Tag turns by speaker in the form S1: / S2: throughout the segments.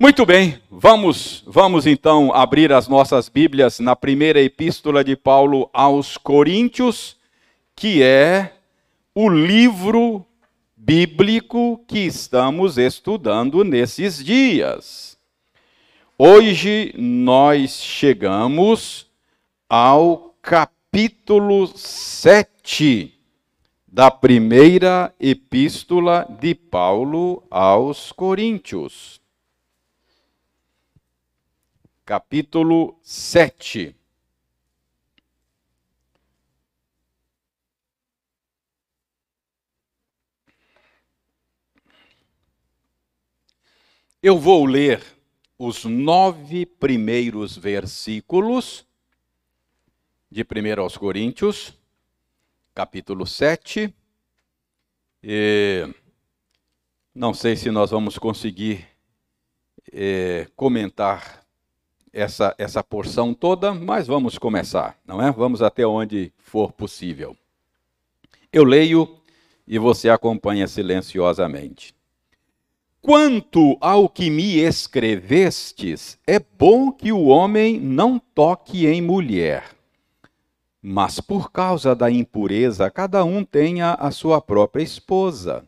S1: Muito bem, vamos, vamos então abrir as nossas Bíblias na primeira epístola de Paulo aos Coríntios, que é o livro bíblico que estamos estudando nesses dias. Hoje nós chegamos ao capítulo 7 da primeira epístola de Paulo aos Coríntios capítulo 7. Eu vou ler os nove primeiros versículos de 1 aos Coríntios, capítulo 7. E não sei se nós vamos conseguir é, comentar essa, essa porção toda, mas vamos começar, não é? Vamos até onde for possível. Eu leio e você acompanha silenciosamente. Quanto ao que me escrevestes, é bom que o homem não toque em mulher. Mas por causa da impureza, cada um tenha a sua própria esposa,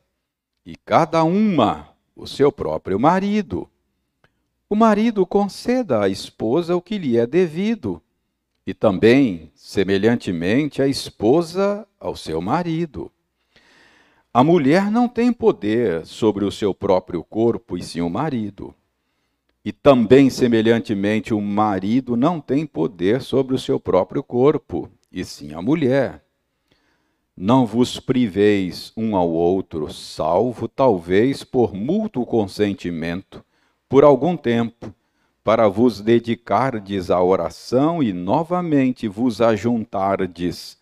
S1: e cada uma o seu próprio marido o marido conceda à esposa o que lhe é devido, e também, semelhantemente, a esposa ao seu marido. A mulher não tem poder sobre o seu próprio corpo, e sim o marido. E também, semelhantemente, o marido não tem poder sobre o seu próprio corpo, e sim a mulher. Não vos priveis um ao outro, salvo talvez por mútuo consentimento por algum tempo, para vos dedicardes à oração e novamente vos ajuntardes,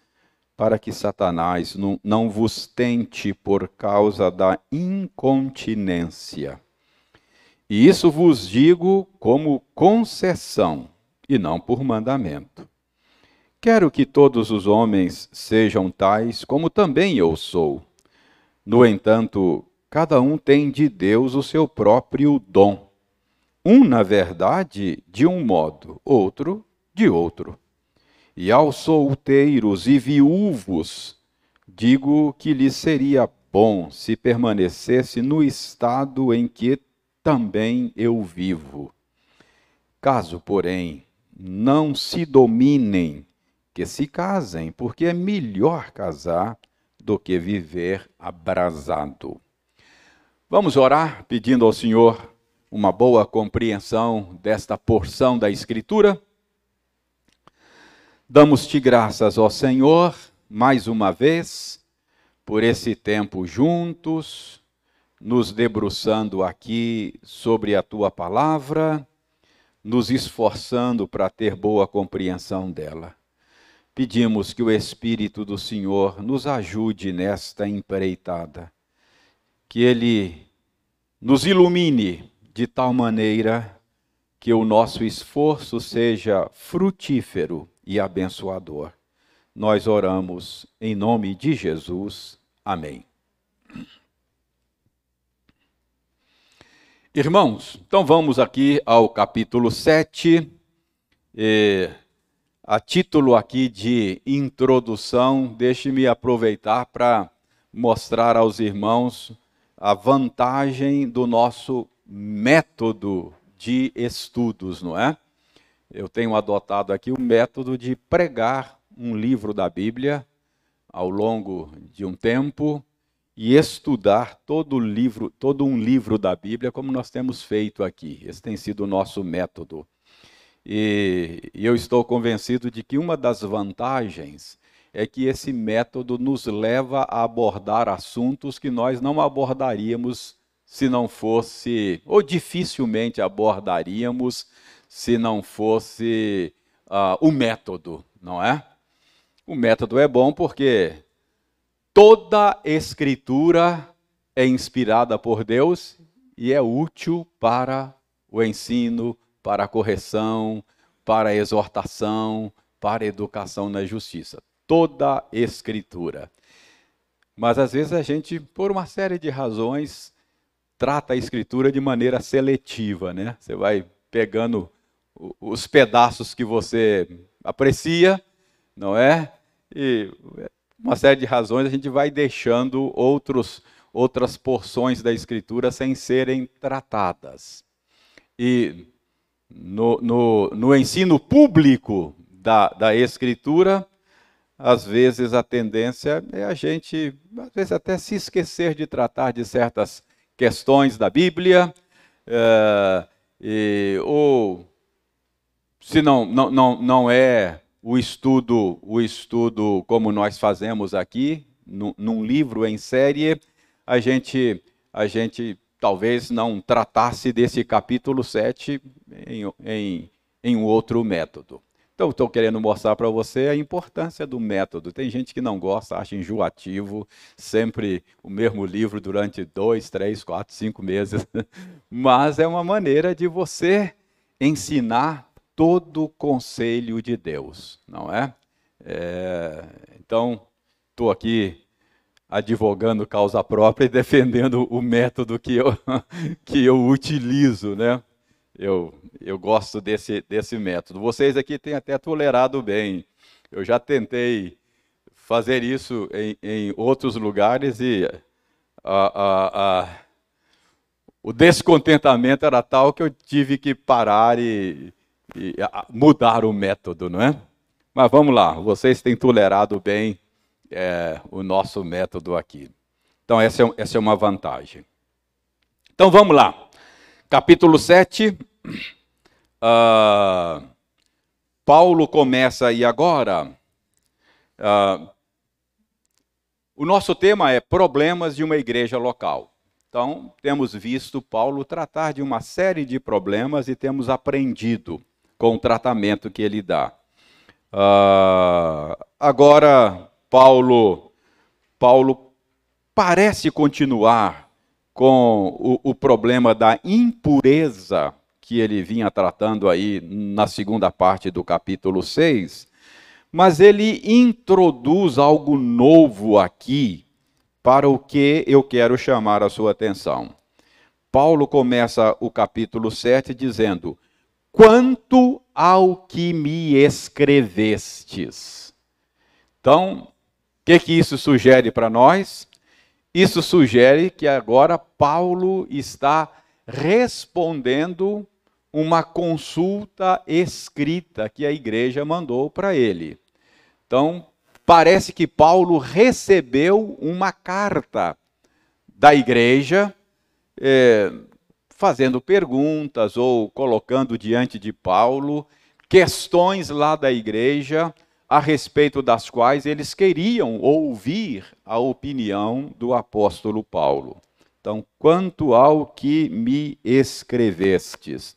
S1: para que Satanás não, não vos tente por causa da incontinência. E isso vos digo como concessão, e não por mandamento. Quero que todos os homens sejam tais como também eu sou. No entanto, cada um tem de Deus o seu próprio dom um, na verdade, de um modo, outro de outro. E aos solteiros e viúvos, digo que lhes seria bom se permanecesse no estado em que também eu vivo. Caso, porém, não se dominem, que se casem, porque é melhor casar do que viver abrasado. Vamos orar pedindo ao Senhor uma boa compreensão desta porção da Escritura. Damos-te graças, ó Senhor, mais uma vez, por esse tempo juntos, nos debruçando aqui sobre a tua palavra, nos esforçando para ter boa compreensão dela. Pedimos que o Espírito do Senhor nos ajude nesta empreitada, que ele nos ilumine de tal maneira que o nosso esforço seja frutífero e abençoador. Nós oramos em nome de Jesus. Amém. Irmãos, então vamos aqui ao capítulo 7. E, a título aqui de introdução, deixe-me aproveitar para mostrar aos irmãos a vantagem do nosso método de estudos, não é? Eu tenho adotado aqui o método de pregar um livro da Bíblia ao longo de um tempo e estudar todo livro, todo um livro da Bíblia, como nós temos feito aqui. Esse tem sido o nosso método. E, e eu estou convencido de que uma das vantagens é que esse método nos leva a abordar assuntos que nós não abordaríamos se não fosse, ou dificilmente abordaríamos, se não fosse uh, o método, não é? O método é bom porque toda escritura é inspirada por Deus e é útil para o ensino, para a correção, para a exortação, para a educação na justiça. Toda escritura. Mas às vezes a gente, por uma série de razões, trata a escritura de maneira seletiva, né? Você vai pegando os pedaços que você aprecia, não é? E uma série de razões a gente vai deixando outros, outras porções da escritura sem serem tratadas. E no, no, no ensino público da, da escritura, às vezes a tendência é a gente, às vezes até se esquecer de tratar de certas questões da Bíblia, é, e, ou se não, não, não, não é o estudo, o estudo como nós fazemos aqui, num, num livro em série, a gente, a gente talvez não tratasse desse capítulo 7 em, em, em outro método. Então, estou querendo mostrar para você a importância do método. Tem gente que não gosta, acha enjoativo, sempre o mesmo livro durante dois, três, quatro, cinco meses. Mas é uma maneira de você ensinar todo o conselho de Deus, não é? é então, estou aqui advogando causa própria e defendendo o método que eu, que eu utilizo, né? Eu, eu gosto desse, desse método. Vocês aqui têm até tolerado bem. Eu já tentei fazer isso em, em outros lugares e a, a, a, o descontentamento era tal que eu tive que parar e, e mudar o método, não é? Mas vamos lá, vocês têm tolerado bem é, o nosso método aqui. Então, essa é, essa é uma vantagem. Então, vamos lá. Capítulo 7, Uh, Paulo começa aí agora. Uh, o nosso tema é problemas de uma igreja local. Então, temos visto Paulo tratar de uma série de problemas e temos aprendido com o tratamento que ele dá. Uh, agora, Paulo, Paulo parece continuar com o, o problema da impureza que ele vinha tratando aí na segunda parte do capítulo 6, mas ele introduz algo novo aqui para o que eu quero chamar a sua atenção. Paulo começa o capítulo 7 dizendo: Quanto ao que me escrevestes. Então, o que, que isso sugere para nós? Isso sugere que agora Paulo está respondendo uma consulta escrita que a igreja mandou para ele. Então, parece que Paulo recebeu uma carta da igreja, é, fazendo perguntas ou colocando diante de Paulo questões lá da igreja a respeito das quais eles queriam ouvir a opinião do apóstolo Paulo. Então, quanto ao que me escrevestes.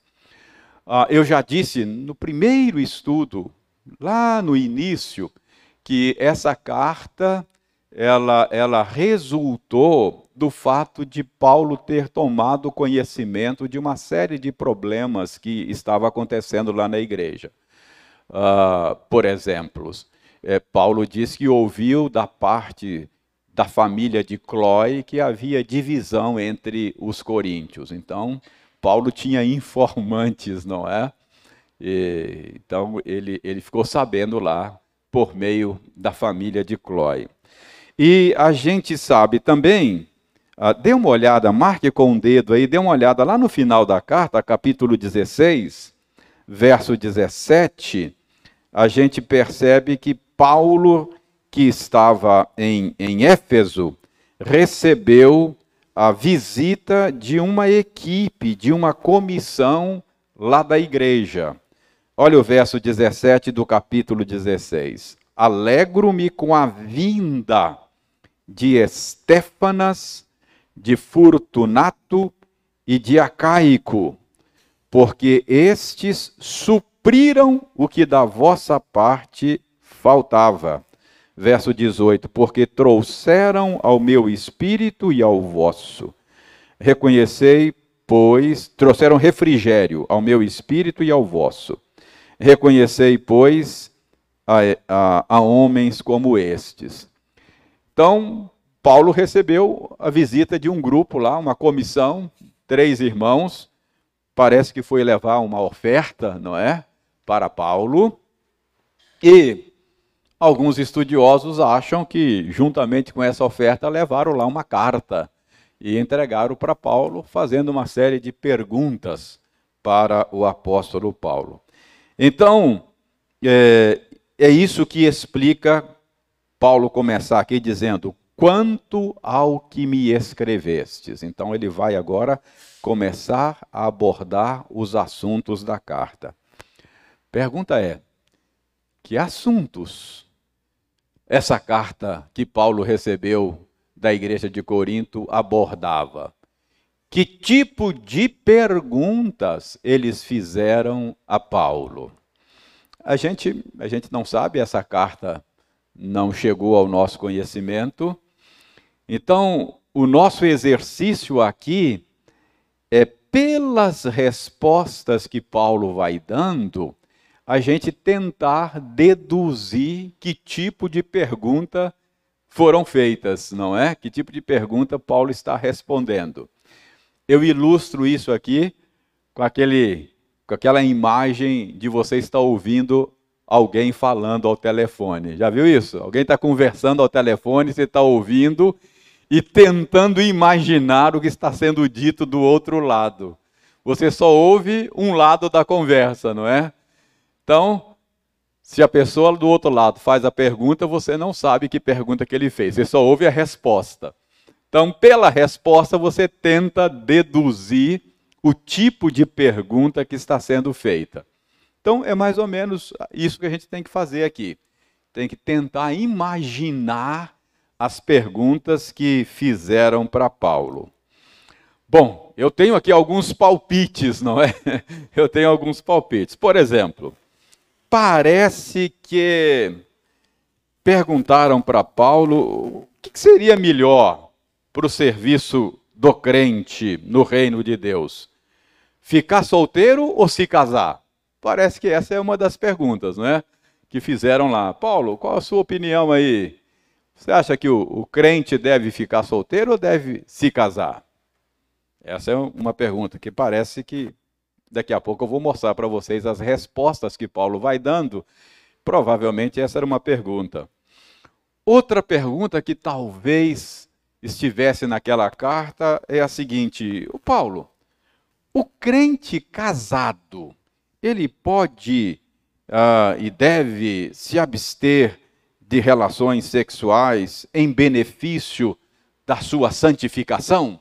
S1: Ah, eu já disse no primeiro estudo, lá no início, que essa carta ela, ela resultou do fato de Paulo ter tomado conhecimento de uma série de problemas que estava acontecendo lá na igreja. Uh, por exemplo, é, Paulo diz que ouviu da parte da família de Clói que havia divisão entre os coríntios. Então, Paulo tinha informantes, não é? E, então ele, ele ficou sabendo lá por meio da família de Clói. E a gente sabe também, uh, dê uma olhada, marque com o um dedo aí, dê uma olhada lá no final da carta, capítulo 16, verso 17, a gente percebe que Paulo, que estava em, em Éfeso, recebeu a visita de uma equipe, de uma comissão lá da igreja. Olha o verso 17 do capítulo 16. Alegro-me com a vinda de Estéfanas, de Fortunato e de Acaico, porque estes supriram o que da vossa parte faltava verso 18: Porque trouxeram ao meu espírito e ao vosso. Reconhecei, pois, trouxeram refrigério ao meu espírito e ao vosso. Reconhecei, pois, a, a, a homens como estes. Então, Paulo recebeu a visita de um grupo lá, uma comissão, três irmãos, parece que foi levar uma oferta, não é? Para Paulo. E alguns estudiosos acham que, juntamente com essa oferta, levaram lá uma carta e entregaram para Paulo, fazendo uma série de perguntas para o apóstolo Paulo. Então, é, é isso que explica Paulo começar aqui dizendo: quanto ao que me escrevestes. Então ele vai agora começar a abordar os assuntos da carta. Pergunta é: que assuntos essa carta que Paulo recebeu da igreja de Corinto abordava? Que tipo de perguntas eles fizeram a Paulo? A gente, a gente não sabe, essa carta não chegou ao nosso conhecimento. Então, o nosso exercício aqui é, pelas respostas que Paulo vai dando, a gente tentar deduzir que tipo de pergunta foram feitas, não é? Que tipo de pergunta Paulo está respondendo. Eu ilustro isso aqui com aquele com aquela imagem de você estar ouvindo alguém falando ao telefone. Já viu isso? Alguém está conversando ao telefone, você está ouvindo e tentando imaginar o que está sendo dito do outro lado. Você só ouve um lado da conversa, não é? Então, se a pessoa do outro lado faz a pergunta, você não sabe que pergunta que ele fez, você só ouve a resposta. Então, pela resposta, você tenta deduzir o tipo de pergunta que está sendo feita. Então, é mais ou menos isso que a gente tem que fazer aqui. Tem que tentar imaginar as perguntas que fizeram para Paulo. Bom, eu tenho aqui alguns palpites, não é? Eu tenho alguns palpites. Por exemplo, parece que perguntaram para Paulo o que seria melhor para o serviço do crente no reino de Deus Ficar solteiro ou se casar? Parece que essa é uma das perguntas, não é? Que fizeram lá. Paulo, qual a sua opinião aí? Você acha que o, o crente deve ficar solteiro ou deve se casar? Essa é uma pergunta que parece que daqui a pouco eu vou mostrar para vocês as respostas que Paulo vai dando. Provavelmente essa era uma pergunta. Outra pergunta que talvez estivesse naquela carta é a seguinte: o Paulo, o crente casado, ele pode uh, e deve se abster de relações sexuais em benefício da sua santificação?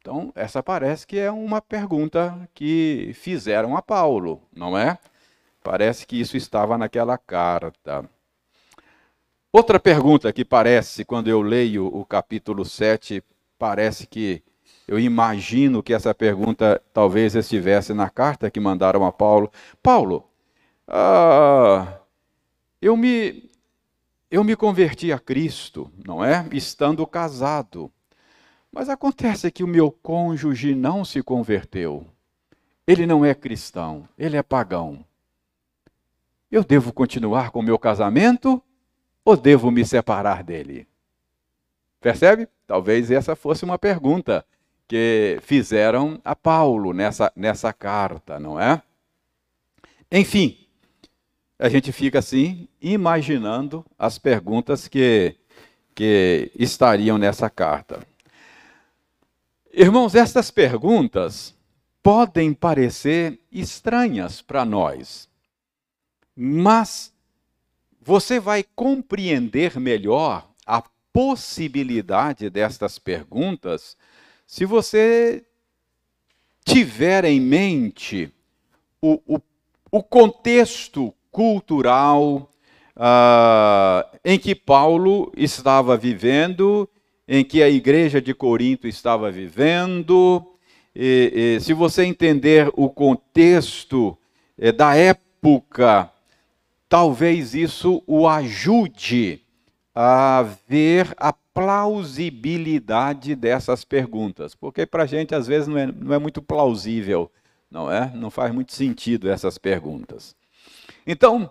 S1: Então, essa parece que é uma pergunta que fizeram a Paulo, não é? Parece que isso estava naquela carta. Outra pergunta que parece, quando eu leio o capítulo 7, parece que eu imagino que essa pergunta talvez estivesse na carta que mandaram a Paulo. Paulo, ah, eu me eu me converti a Cristo, não é? Estando casado. Mas acontece que o meu cônjuge não se converteu. Ele não é cristão, ele é pagão. Eu devo continuar com o meu casamento ou devo me separar dele? Percebe? Talvez essa fosse uma pergunta que fizeram a Paulo nessa, nessa carta, não é? Enfim, a gente fica assim, imaginando as perguntas que, que estariam nessa carta. Irmãos, estas perguntas podem parecer estranhas para nós, mas você vai compreender melhor a possibilidade destas perguntas se você tiver em mente o, o, o contexto cultural uh, em que Paulo estava vivendo, em que a igreja de Corinto estava vivendo, e, e, se você entender o contexto eh, da época, talvez isso o ajude a ver a plausibilidade dessas perguntas, porque para a gente às vezes não é, não é muito plausível, não é? Não faz muito sentido essas perguntas. Então,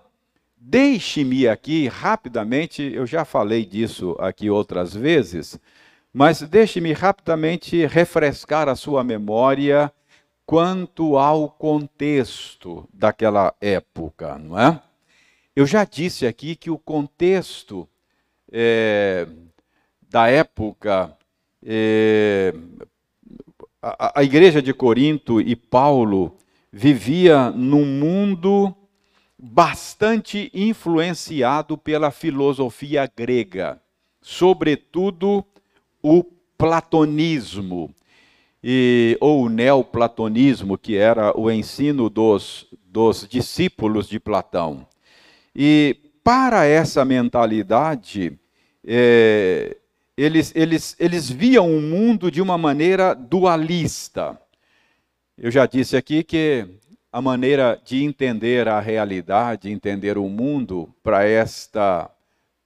S1: Deixe-me aqui rapidamente, eu já falei disso aqui outras vezes, mas deixe-me rapidamente refrescar a sua memória quanto ao contexto daquela época, não é? Eu já disse aqui que o contexto é, da época, é, a, a igreja de Corinto e Paulo vivia num mundo bastante influenciado pela filosofia grega, sobretudo o platonismo, e, ou o neoplatonismo, que era o ensino dos, dos discípulos de Platão. E para essa mentalidade, é, eles, eles, eles viam o mundo de uma maneira dualista. Eu já disse aqui que a maneira de entender a realidade, entender o mundo para esta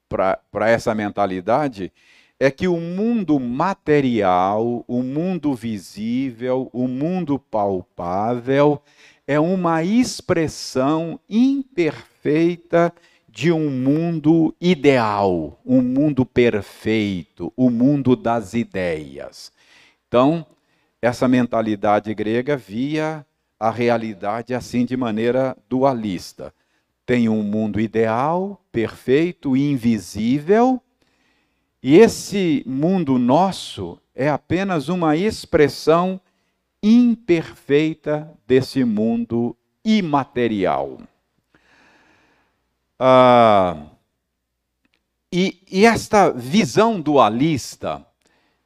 S1: para essa mentalidade é que o mundo material, o mundo visível, o mundo palpável é uma expressão imperfeita de um mundo ideal, um mundo perfeito, o mundo das ideias. Então, essa mentalidade grega via a realidade assim de maneira dualista. Tem um mundo ideal, perfeito, invisível, e esse mundo nosso é apenas uma expressão imperfeita desse mundo imaterial. Ah, e, e, esta visão dualista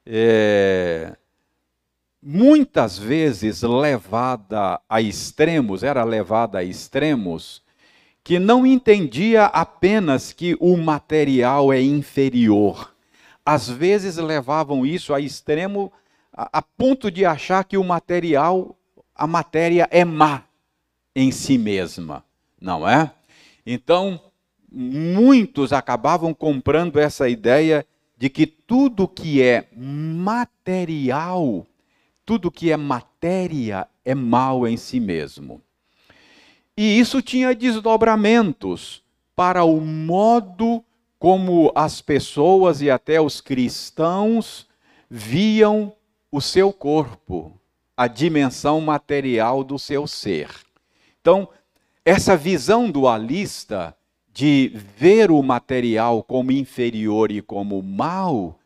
S1: é, muitas vezes levada a extremos, era levada a extremos, que não entendia apenas que o material é inferior. Às vezes levavam isso a extremo a, a ponto de achar que o material, a matéria é má em si mesma, não é? Então, muitos acabavam comprando essa ideia de que tudo que é material tudo que é matéria é mal em si mesmo. E isso tinha desdobramentos para o modo como as pessoas e até os cristãos viam o seu corpo, a dimensão material do seu ser. Então, essa visão dualista de ver o material como inferior e como mal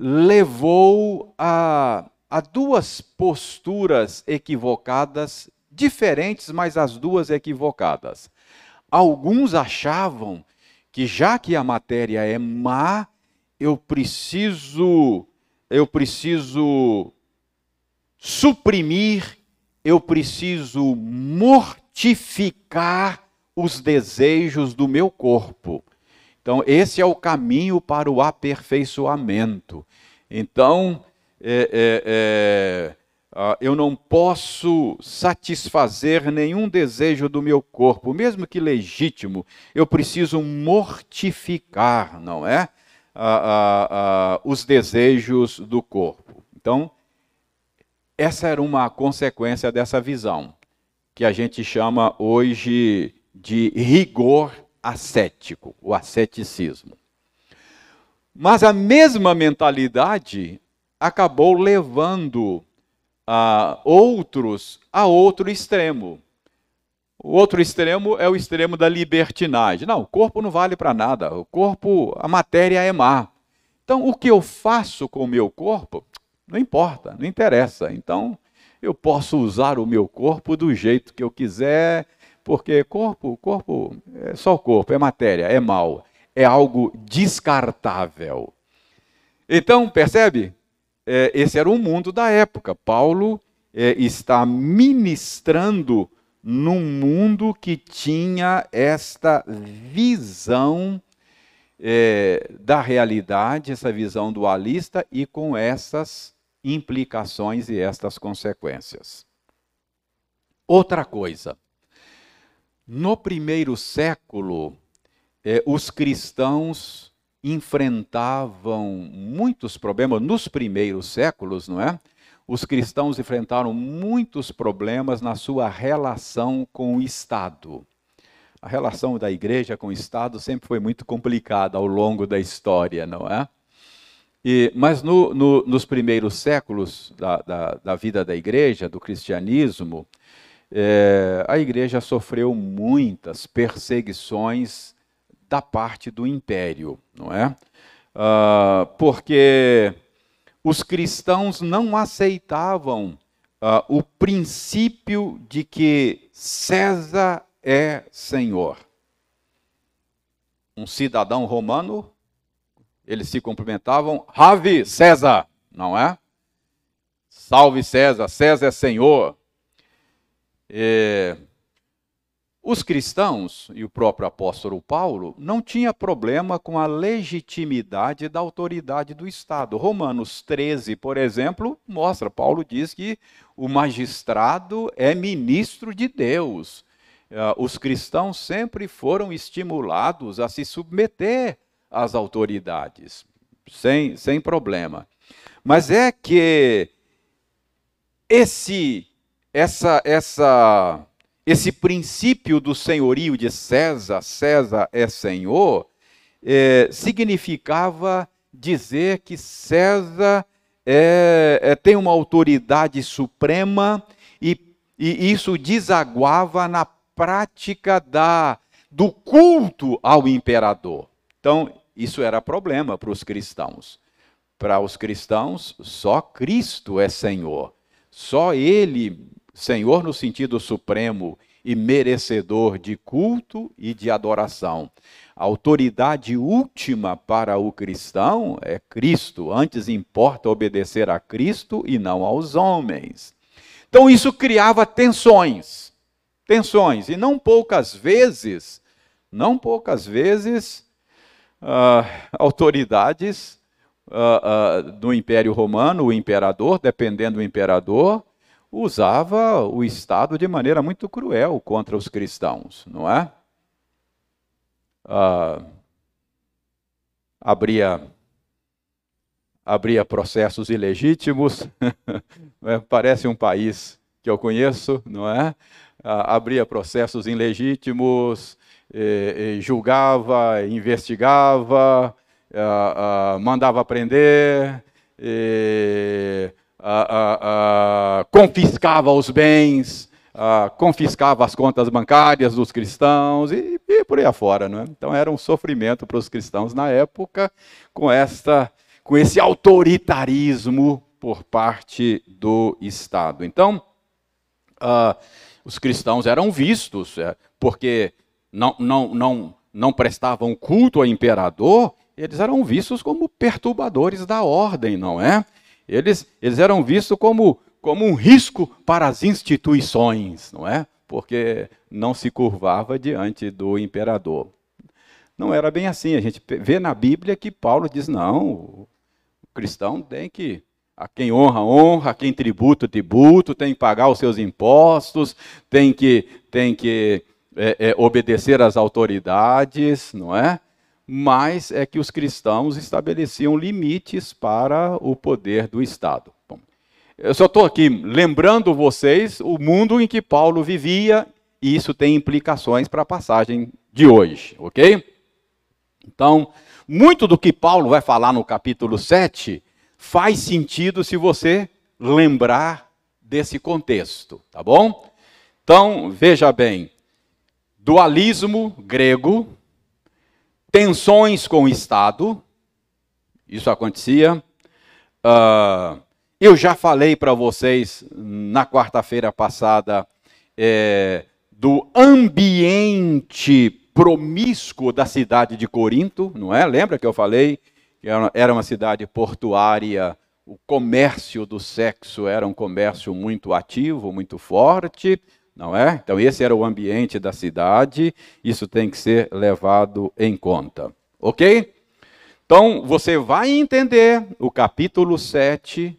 S1: levou a há duas posturas equivocadas, diferentes, mas as duas equivocadas. Alguns achavam que já que a matéria é má, eu preciso eu preciso suprimir, eu preciso mortificar os desejos do meu corpo. Então, esse é o caminho para o aperfeiçoamento. Então, é, é, é, ah, eu não posso satisfazer nenhum desejo do meu corpo, mesmo que legítimo, eu preciso mortificar, não é? os desejos do corpo. Então, essa era uma consequência dessa visão, que a gente chama hoje de rigor ascético, o asceticismo. Mas a mesma mentalidade acabou levando a outros a outro extremo. O outro extremo é o extremo da libertinagem. Não, o corpo não vale para nada. O corpo, a matéria é má. Então, o que eu faço com o meu corpo, não importa, não interessa. Então, eu posso usar o meu corpo do jeito que eu quiser, porque corpo, corpo é só o corpo, é matéria, é mal, é algo descartável. Então, percebe? É, esse era o mundo da época. Paulo é, está ministrando num mundo que tinha esta visão é, da realidade, essa visão dualista e com essas implicações e estas consequências. Outra coisa, no primeiro século, é, os cristãos enfrentavam muitos problemas nos primeiros séculos, não é? Os cristãos enfrentaram muitos problemas na sua relação com o Estado. A relação da igreja com o Estado sempre foi muito complicada ao longo da história, não é? E, mas no, no, nos primeiros séculos da, da, da, vida da igreja, do cristianismo, é, a igreja sofreu muitas perseguições da parte do império, não é? Uh, porque os cristãos não aceitavam uh, o princípio de que César é Senhor. Um cidadão romano eles se cumprimentavam, Rave César, não é? Salve César, César é Senhor. Os cristãos e o próprio apóstolo Paulo não tinha problema com a legitimidade da autoridade do Estado. Romanos 13, por exemplo, mostra, Paulo diz que o magistrado é ministro de Deus. Ah, os cristãos sempre foram estimulados a se submeter às autoridades, sem, sem problema. Mas é que esse, essa, essa, esse princípio do senhorio de César, César é senhor, é, significava dizer que César é, é, tem uma autoridade suprema e, e isso desaguava na prática da, do culto ao imperador. Então, isso era problema para os cristãos. Para os cristãos, só Cristo é Senhor. Só Ele, Senhor no sentido supremo e merecedor de culto e de adoração. A autoridade última para o cristão é Cristo. Antes importa obedecer a Cristo e não aos homens. Então isso criava tensões. Tensões. E não poucas vezes, não poucas vezes, uh, autoridades uh, uh, do Império Romano, o imperador, dependendo do imperador, usava o Estado de maneira muito cruel contra os cristãos, não é? abria abria processos ilegítimos, é? parece um país que eu conheço, não é? abria processos ilegítimos, eh, julgava, investigava, ah, ah, mandava prender, eh, ah, confiscava os bens, confiscava as contas bancárias dos cristãos e, e por aí afora. Não é? Então era um sofrimento para os cristãos na época com, esta, com esse autoritarismo por parte do Estado. Então, os cristãos eram vistos, é, porque não, não, não, não prestavam culto ao imperador, eles eram vistos como perturbadores da ordem, não é? Eles, eles eram vistos como, como um risco para as instituições, não é? Porque não se curvava diante do imperador. Não era bem assim. A gente vê na Bíblia que Paulo diz: não, o cristão tem que. A quem honra, honra, a quem tributa, tributo, tem que pagar os seus impostos, tem que, tem que é, é, obedecer às autoridades, não é? Mas é que os cristãos estabeleciam limites para o poder do Estado. Bom, eu só estou aqui lembrando vocês o mundo em que Paulo vivia, e isso tem implicações para a passagem de hoje, ok? Então, muito do que Paulo vai falar no capítulo 7 faz sentido se você lembrar desse contexto, tá bom? Então, veja bem, dualismo grego, tensões com o Estado, isso acontecia. Uh, eu já falei para vocês na quarta-feira passada é, do ambiente promíscuo da cidade de Corinto, não é? Lembra que eu falei que era uma cidade portuária, o comércio do sexo era um comércio muito ativo, muito forte não é? Então, esse era o ambiente da cidade, isso tem que ser levado em conta, ok? Então, você vai entender o capítulo 7,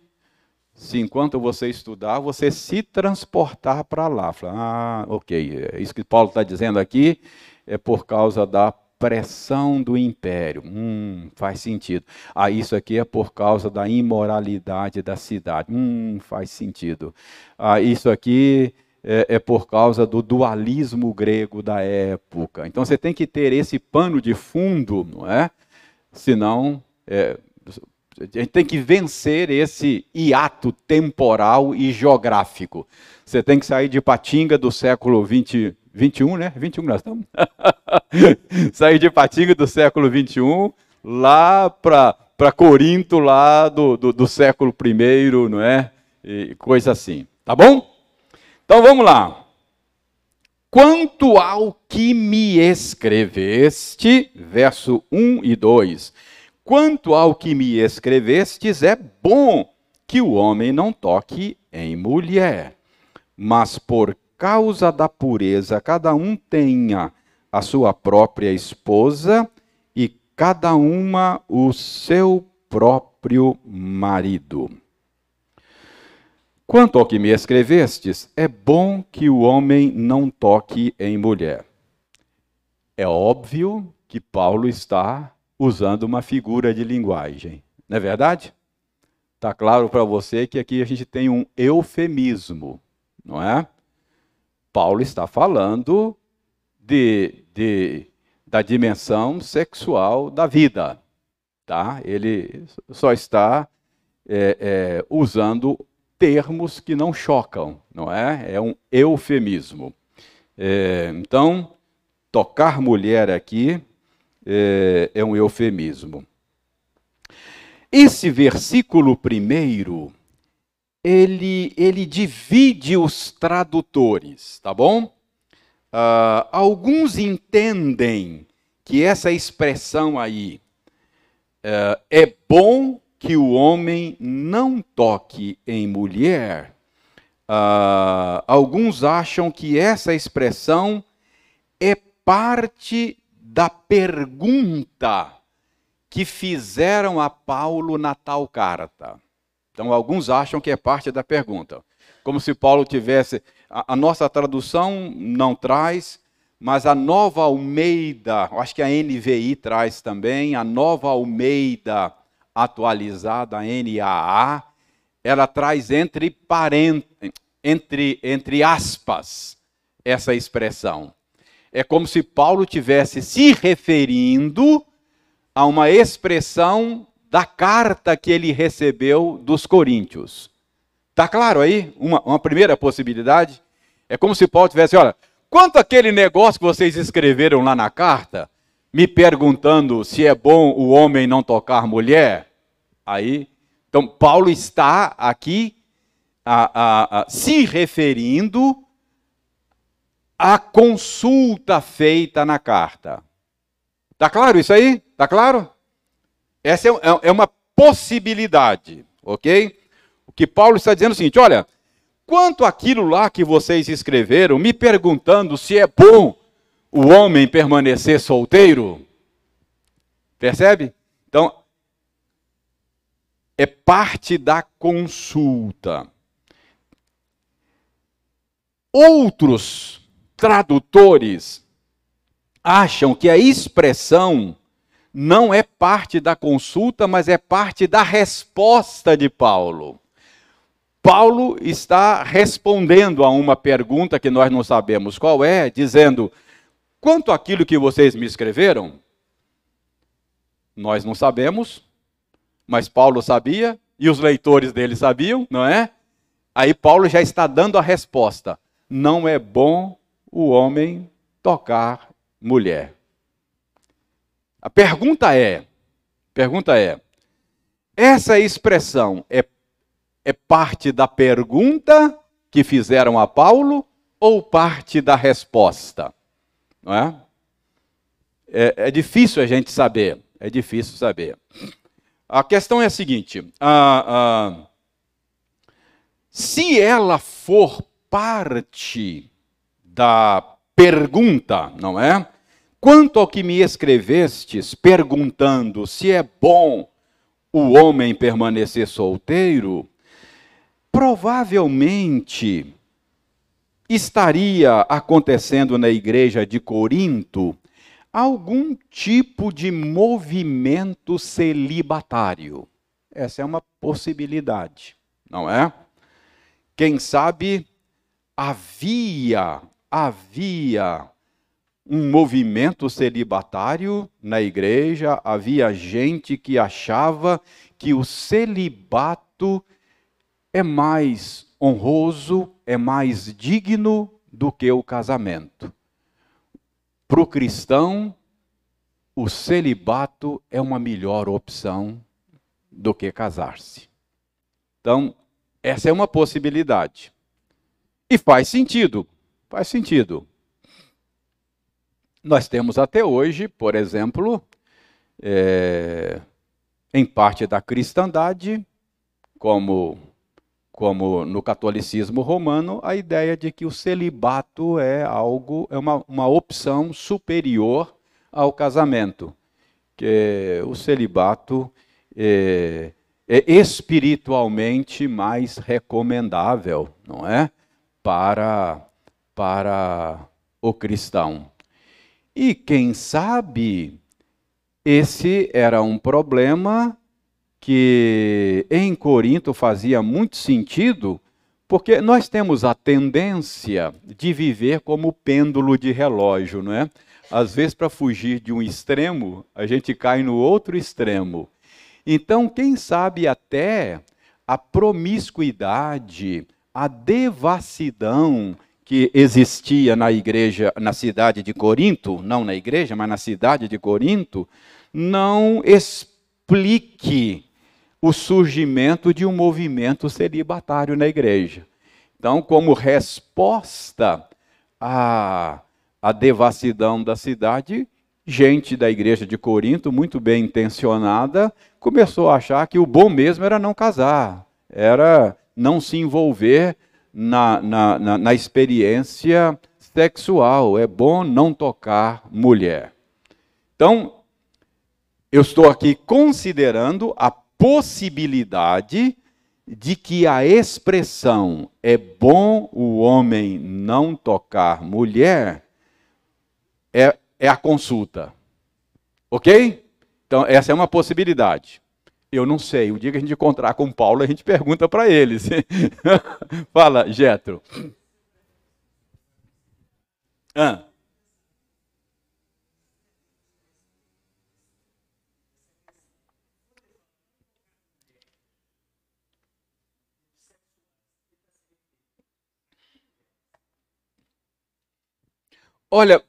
S1: se enquanto você estudar, você se transportar para lá. Ah, ok, é isso que Paulo está dizendo aqui é por causa da pressão do império. Hum, faz sentido. Ah, isso aqui é por causa da imoralidade da cidade. Hum, faz sentido. Ah, isso aqui é, é, por causa do dualismo grego da época. Então você tem que ter esse pano de fundo, não é? Senão, é, a gente tem que vencer esse hiato temporal e geográfico. Você tem que sair de Patinga do século 20, 21, né? 21 nós estamos. sair de Patinga do século 21 lá para Corinto, lá do, do, do século I, não é? E coisa assim. Tá bom? Então vamos lá. Quanto ao que me escreveste, verso 1 e 2. Quanto ao que me escrevestes, é bom que o homem não toque em mulher, mas por causa da pureza, cada um tenha a sua própria esposa e cada uma o seu próprio marido. Quanto ao que me escrevestes, é bom que o homem não toque em mulher. É óbvio que Paulo está usando uma figura de linguagem, não é verdade? Está claro para você que aqui a gente tem um eufemismo, não é? Paulo está falando de, de, da dimensão sexual da vida, tá? Ele só está é, é, usando termos que não chocam, não é? É um eufemismo. É, então, tocar mulher aqui é, é um eufemismo. Esse versículo primeiro, ele, ele divide os tradutores, tá bom? Uh, alguns entendem que essa expressão aí uh, é bom que o homem não toque em mulher, uh, alguns acham que essa expressão é parte da pergunta que fizeram a Paulo na tal carta. Então, alguns acham que é parte da pergunta. Como se Paulo tivesse. A, a nossa tradução não traz, mas a nova Almeida, acho que a NVI traz também, a nova Almeida atualizada, a NAA, ela traz entre, entre, entre aspas essa expressão. É como se Paulo tivesse se referindo a uma expressão da carta que ele recebeu dos coríntios. Está claro aí? Uma, uma primeira possibilidade? É como se Paulo tivesse, olha, quanto aquele negócio que vocês escreveram lá na carta, me perguntando se é bom o homem não tocar mulher, aí, então Paulo está aqui a, a, a, se referindo à consulta feita na carta. Está claro isso aí? Está claro? Essa é, é, é uma possibilidade, ok? O que Paulo está dizendo é o seguinte: olha, quanto aquilo lá que vocês escreveram, me perguntando se é bom o homem permanecer solteiro. Percebe? Então, é parte da consulta. Outros tradutores acham que a expressão não é parte da consulta, mas é parte da resposta de Paulo. Paulo está respondendo a uma pergunta que nós não sabemos qual é, dizendo: quanto aquilo que vocês me escreveram, nós não sabemos, mas Paulo sabia e os leitores dele sabiam, não é? Aí Paulo já está dando a resposta: não é bom o homem tocar mulher. A pergunta é, pergunta é, essa expressão é é parte da pergunta que fizeram a Paulo ou parte da resposta? Não é? É, é difícil a gente saber. É difícil saber. A questão é a seguinte: se ela for parte da pergunta, não é? Quanto ao que me escrevestes, perguntando se é bom o homem permanecer solteiro, provavelmente estaria acontecendo na igreja de Corinto algum tipo de movimento celibatário. Essa é uma possibilidade, não é? Quem sabe havia, havia um movimento celibatário na igreja, havia gente que achava que o celibato é mais honroso, é mais digno do que o casamento. Para o cristão, o celibato é uma melhor opção do que casar-se. Então, essa é uma possibilidade. E faz sentido, faz sentido. Nós temos até hoje, por exemplo, é, em parte da cristandade, como, como no catolicismo romano, a ideia de que o celibato é algo, é uma, uma opção superior ao casamento. Que o celibato é, é espiritualmente mais recomendável, não é? Para, para o cristão. E quem sabe esse era um problema que em Corinto fazia muito sentido, porque nós temos a tendência de viver como pêndulo de relógio, não é? Às vezes, para fugir de um extremo, a gente cai no outro extremo. Então, quem sabe até a promiscuidade, a devassidão que existia na igreja, na cidade de Corinto, não na igreja, mas na cidade de Corinto, não explique o surgimento de um movimento celibatário na igreja. Então, como resposta à, à devassidão da cidade, gente da igreja de Corinto, muito bem intencionada, começou a achar que o bom mesmo era não casar, era não se envolver na, na, na, na experiência sexual. É bom não tocar mulher. Então, eu estou aqui considerando a possibilidade de que a expressão é bom o homem não tocar mulher é, é a consulta. Ok? Então, essa é uma possibilidade. Eu não sei. O dia que a gente encontrar com Paulo, a gente pergunta para eles. Fala, Jetro. Ah. Olha,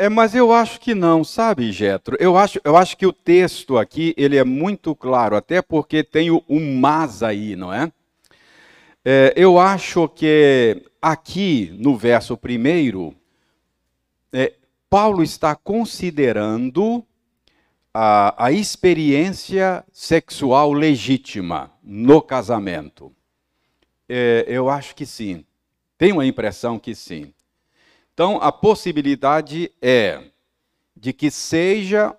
S1: É, mas eu acho que não, sabe, Getro? Eu acho, eu acho que o texto aqui ele é muito claro, até porque tem o, o mas aí, não é? é? Eu acho que aqui no verso primeiro, é, Paulo está considerando a, a experiência sexual legítima no casamento. É, eu acho que sim. Tenho a impressão que sim. Então, a possibilidade é de que seja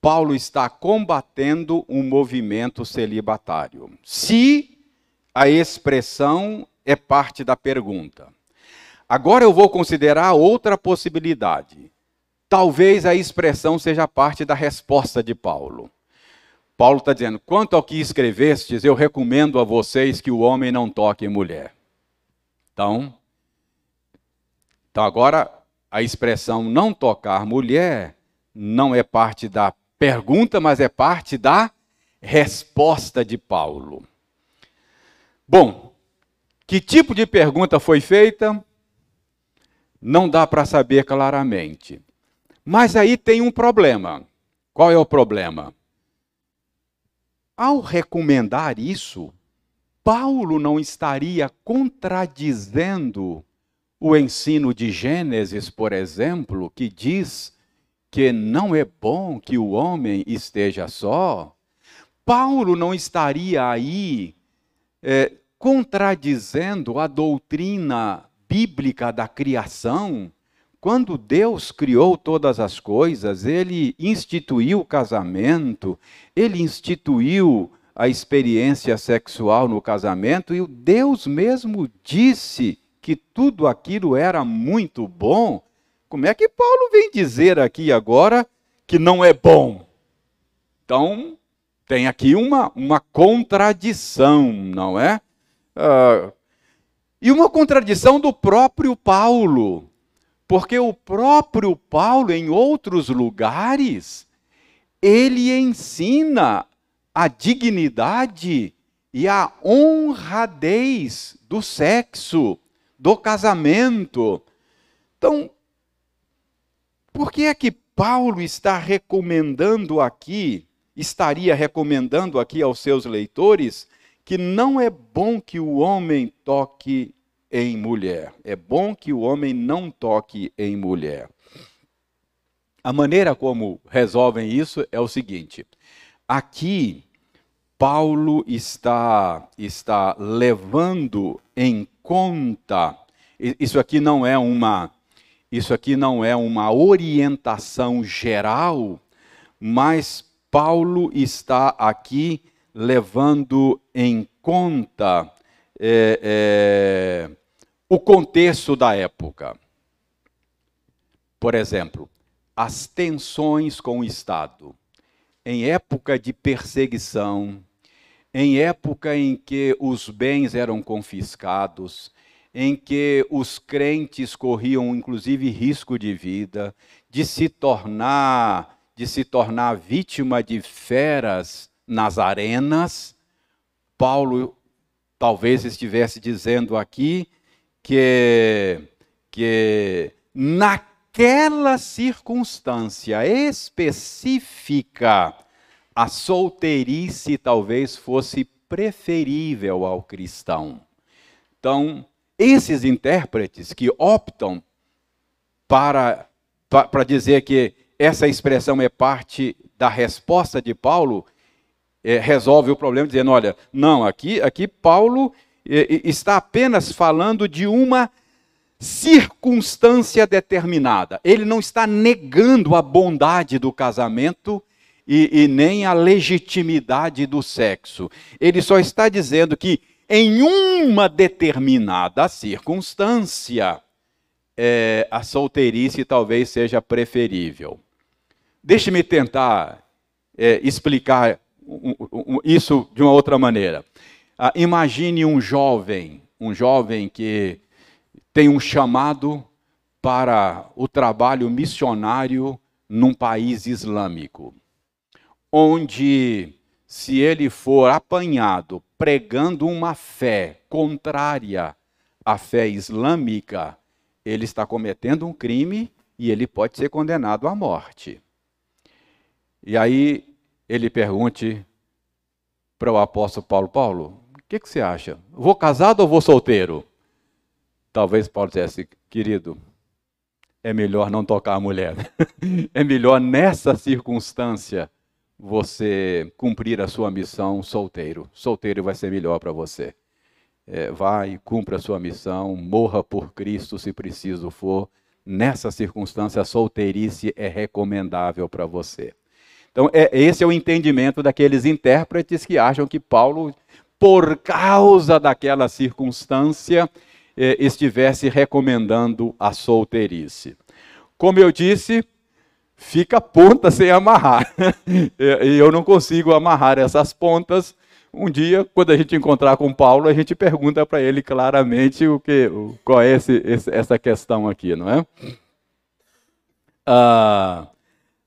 S1: Paulo está combatendo um movimento celibatário. Se a expressão é parte da pergunta. Agora eu vou considerar outra possibilidade. Talvez a expressão seja parte da resposta de Paulo. Paulo está dizendo: quanto ao que escrevestes, eu recomendo a vocês que o homem não toque mulher. Então, então, agora, a expressão não tocar mulher não é parte da pergunta, mas é parte da resposta de Paulo. Bom, que tipo de pergunta foi feita? Não dá para saber claramente. Mas aí tem um problema. Qual é o problema? Ao recomendar isso, Paulo não estaria contradizendo o ensino de Gênesis, por exemplo, que diz que não é bom que o homem esteja só, Paulo não estaria aí é, contradizendo a doutrina bíblica da criação? Quando Deus criou todas as coisas, ele instituiu o casamento, ele instituiu a experiência sexual no casamento e Deus mesmo disse que tudo aquilo era muito bom. Como é que Paulo vem dizer aqui agora que não é bom? Então, tem aqui uma, uma contradição, não é? Uh, e uma contradição do próprio Paulo. Porque o próprio Paulo, em outros lugares, ele ensina a dignidade e a honradez do sexo, do casamento. Então, por que é que Paulo está recomendando aqui, estaria recomendando aqui aos seus leitores, que não é bom que o homem toque em mulher. É bom que o homem não toque em mulher. A maneira como resolvem isso é o seguinte: aqui Paulo está está levando em conta isso aqui não é uma isso aqui não é uma orientação geral, mas Paulo está aqui levando em conta é, é, o contexto da época. Por exemplo, as tensões com o Estado. Em época de perseguição, em época em que os bens eram confiscados, em que os crentes corriam inclusive risco de vida, de se tornar, de se tornar vítima de feras nas arenas, Paulo talvez estivesse dizendo aqui que, que naquela circunstância específica, a solteirice talvez fosse preferível ao cristão. Então, esses intérpretes que optam para, para dizer que essa expressão é parte da resposta de Paulo, é, resolve o problema dizendo: olha, não, aqui, aqui Paulo é, está apenas falando de uma circunstância determinada. Ele não está negando a bondade do casamento e, e nem a legitimidade do sexo. Ele só está dizendo que em uma determinada circunstância, é, a solteirice talvez seja preferível. Deixe-me tentar é, explicar isso de uma outra maneira. Ah, imagine um jovem, um jovem que tem um chamado para o trabalho missionário num país islâmico, onde, se ele for apanhado pregando uma fé contrária à fé islâmica, ele está cometendo um crime e ele pode ser condenado à morte. E aí ele pergunte para o apóstolo Paulo: Paulo, o que, que, você acha? Vou casado ou vou solteiro? Talvez Paulo dissesse: querido, é melhor não tocar a mulher. é melhor nessa circunstância você cumprir a sua missão solteiro. Solteiro vai ser melhor para você. É, vai, cumpra a sua missão, morra por Cristo se preciso for. Nessa circunstância, a solteirice é recomendável para você. Então, é, esse é o entendimento daqueles intérpretes que acham que Paulo, por causa daquela circunstância, é, estivesse recomendando a solteirice. Como eu disse, fica ponta sem amarrar. e eu não consigo amarrar essas pontas. Um dia, quando a gente encontrar com Paulo, a gente pergunta para ele claramente o que, qual é esse, essa questão aqui, não é? Ah,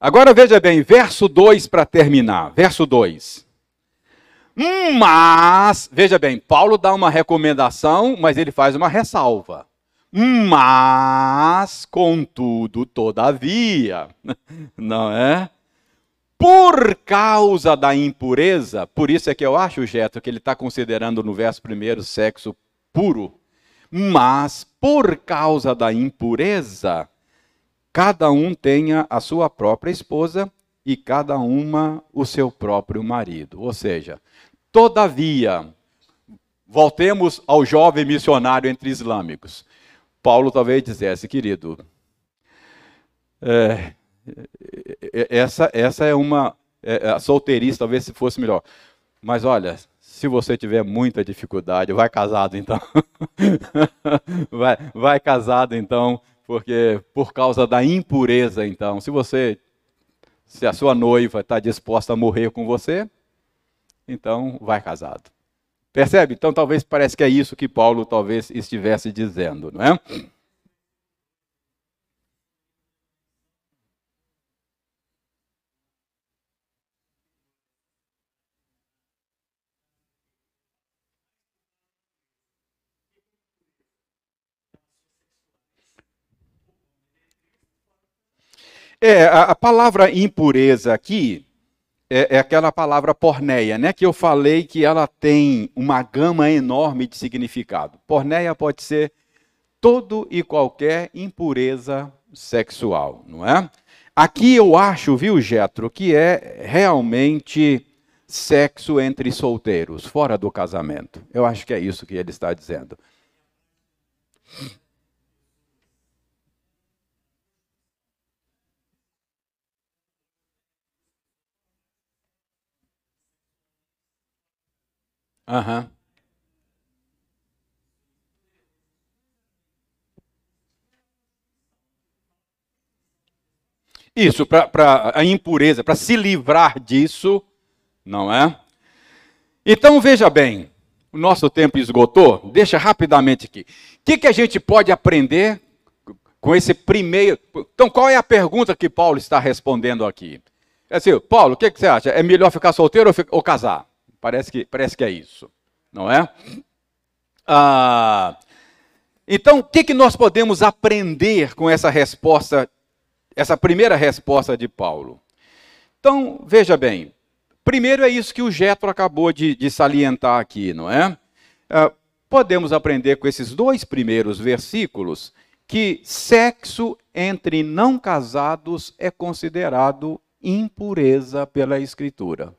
S1: Agora veja bem, verso 2 para terminar. Verso 2. Mas, veja bem, Paulo dá uma recomendação, mas ele faz uma ressalva. Mas, contudo, todavia, não é? Por causa da impureza, por isso é que eu acho, Geto, que ele está considerando no verso primeiro sexo puro. Mas, por causa da impureza, cada um tenha a sua própria esposa e cada uma o seu próprio marido. Ou seja, todavia, voltemos ao jovem missionário entre islâmicos. Paulo talvez dissesse, querido, é, essa, essa é uma. É, a solteirice talvez fosse melhor. Mas olha, se você tiver muita dificuldade, vai casado então. vai, vai casado então, porque por causa da impureza então. Se você, se a sua noiva está disposta a morrer com você, então vai casado. Percebe? Então talvez parece que é isso que Paulo talvez estivesse dizendo, não é? É, a, a palavra impureza aqui é, é, aquela palavra porneia, né? Que eu falei que ela tem uma gama enorme de significado. Porneia pode ser todo e qualquer impureza sexual, não é? Aqui eu acho, viu, Getro, que é realmente sexo entre solteiros, fora do casamento. Eu acho que é isso que ele está dizendo. Aham. Isso, para a impureza, para se livrar disso, não é? Então veja bem, o nosso tempo esgotou, deixa rapidamente aqui. O que, que a gente pode aprender com esse primeiro. Então, qual é a pergunta que Paulo está respondendo aqui? É assim, Paulo, o que, que você acha? É melhor ficar solteiro ou, ou casar? Parece que, parece que é isso, não é? Ah, então, o que, que nós podemos aprender com essa resposta, essa primeira resposta de Paulo? Então, veja bem, primeiro é isso que o Getro acabou de, de salientar aqui, não é? Ah, podemos aprender com esses dois primeiros versículos que sexo entre não casados é considerado impureza pela Escritura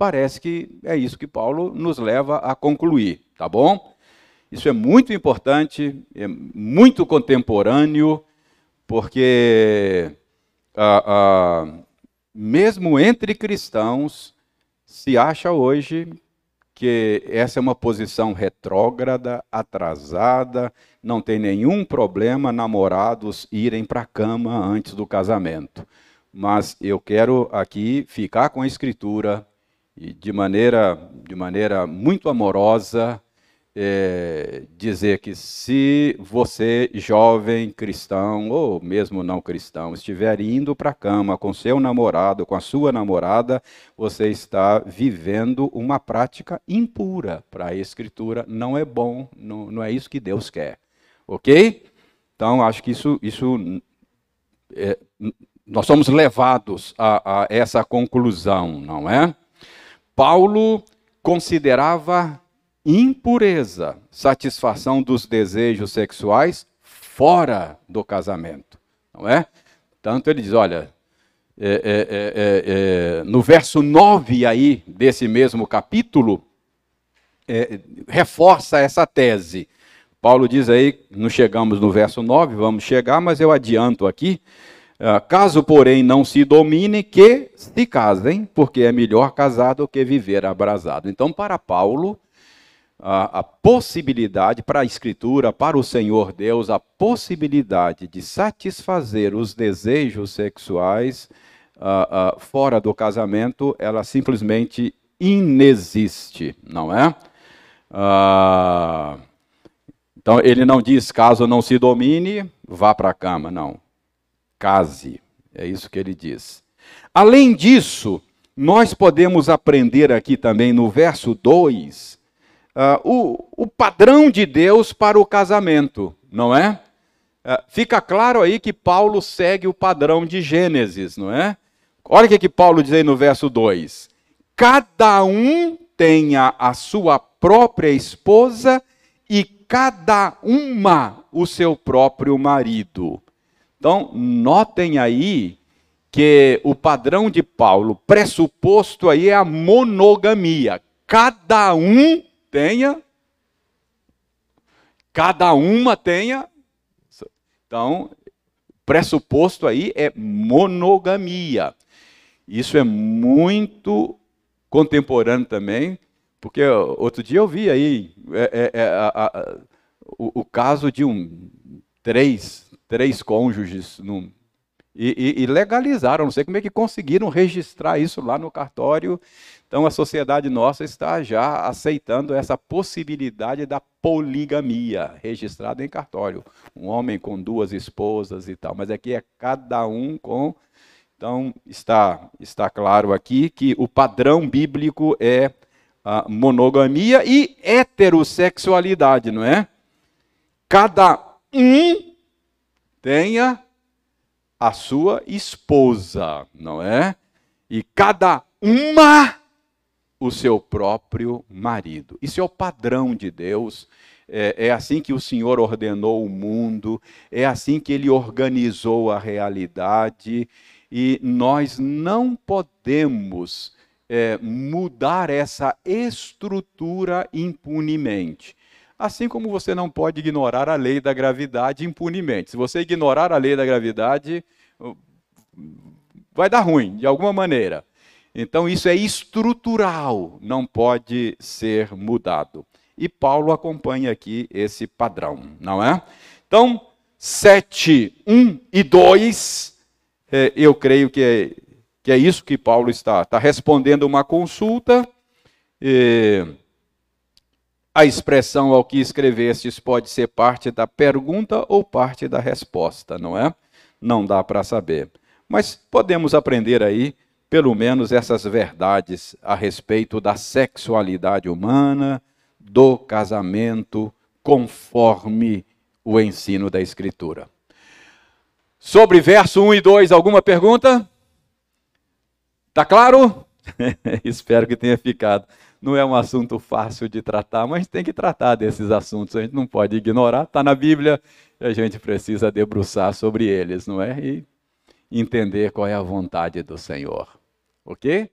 S1: parece que é isso que Paulo nos leva a concluir, tá bom? Isso é muito importante, é muito contemporâneo, porque ah, ah, mesmo entre cristãos se acha hoje que essa é uma posição retrógrada, atrasada, não tem nenhum problema namorados irem para a cama antes do casamento. Mas eu quero aqui ficar com a escritura e de maneira, de maneira muito amorosa, é, dizer que se você, jovem cristão ou mesmo não cristão, estiver indo para a cama com seu namorado, com a sua namorada, você está vivendo uma prática impura para a Escritura. Não é bom, não, não é isso que Deus quer. Ok? Então, acho que isso, isso é, nós somos levados a, a essa conclusão, não é? Paulo considerava impureza satisfação dos desejos sexuais fora do casamento, não é? Tanto ele diz, olha, é, é, é, é no verso 9 aí desse mesmo capítulo, é, reforça essa tese. Paulo diz aí, não chegamos no verso 9, vamos chegar, mas eu adianto aqui, ah, caso, porém, não se domine, que se casem, porque é melhor casar do que viver abrasado. Então, para Paulo, a, a, possibilidade, para a Escritura, para o Senhor Deus, a possibilidade de satisfazer os desejos sexuais uh, uh, fora do casamento, ela simplesmente inexiste, não é? Então, ele não diz, caso não se domine, vá para a cama, não case. É isso que ele diz. Além disso, nós podemos aprender aqui também no verso 2 uh, o, o padrão de Deus para o casamento, não é? Uh, fica claro aí que Paulo segue o padrão de Gênesis, não é? Olha o que, que Paulo diz aí no verso 2: Cada um tenha a sua própria esposa e cada uma o seu próprio marido. Então, notem aí que o padrão de Paulo, pressuposto aí é a monogamia. Cada um tenha, cada uma tenha. Então, pressuposto aí é monogamia. Isso é muito contemporâneo também, porque outro dia eu vi aí é, é, é, a, a, o, o, caso de um três, três cônjuges e, e, e, legalizaram. Não sei como é que conseguiram registrar isso lá no cartório. Então a sociedade nossa está já aceitando essa possibilidade da poligamia registrada em cartório. Um homem com duas esposas e tal. Mas aqui é cada um com então, está, está claro aqui que o padrão bíblico é a monogamia e heterossexualidade, não é? Cada um tenha a sua esposa, não é? E cada uma o seu próprio marido. Isso é o padrão de Deus. É, é, assim que o Senhor ordenou o mundo, é assim que ele organizou a realidade, e nós não podemos é, mudar essa estrutura impunemente. Assim como você não pode ignorar a lei da gravidade impunemente. Se você ignorar a lei da gravidade, vai dar ruim, de alguma maneira. Então, isso é estrutural, não pode ser mudado. E Paulo acompanha aqui esse padrão, não é? Então, 7, 1 e 2 é, eu creio que é, que é isso que Paulo está, está respondendo uma consulta. É, a expressão ao que escrevestes pode ser parte da pergunta ou parte da resposta, não é? Não dá para saber. Mas podemos aprender aí, pelo menos, essas verdades a respeito da sexualidade humana, do casamento, conforme o ensino da Escritura. Sobre verso 1 e 2, alguma pergunta? Tá claro? Espero que tenha ficado. Não é um assunto fácil de tratar, mas tem que tratar desses assuntos. A gente não pode ignorar, está na Bíblia e a gente precisa debruçar sobre eles, não é? E entender qual é a vontade do Senhor. Ok?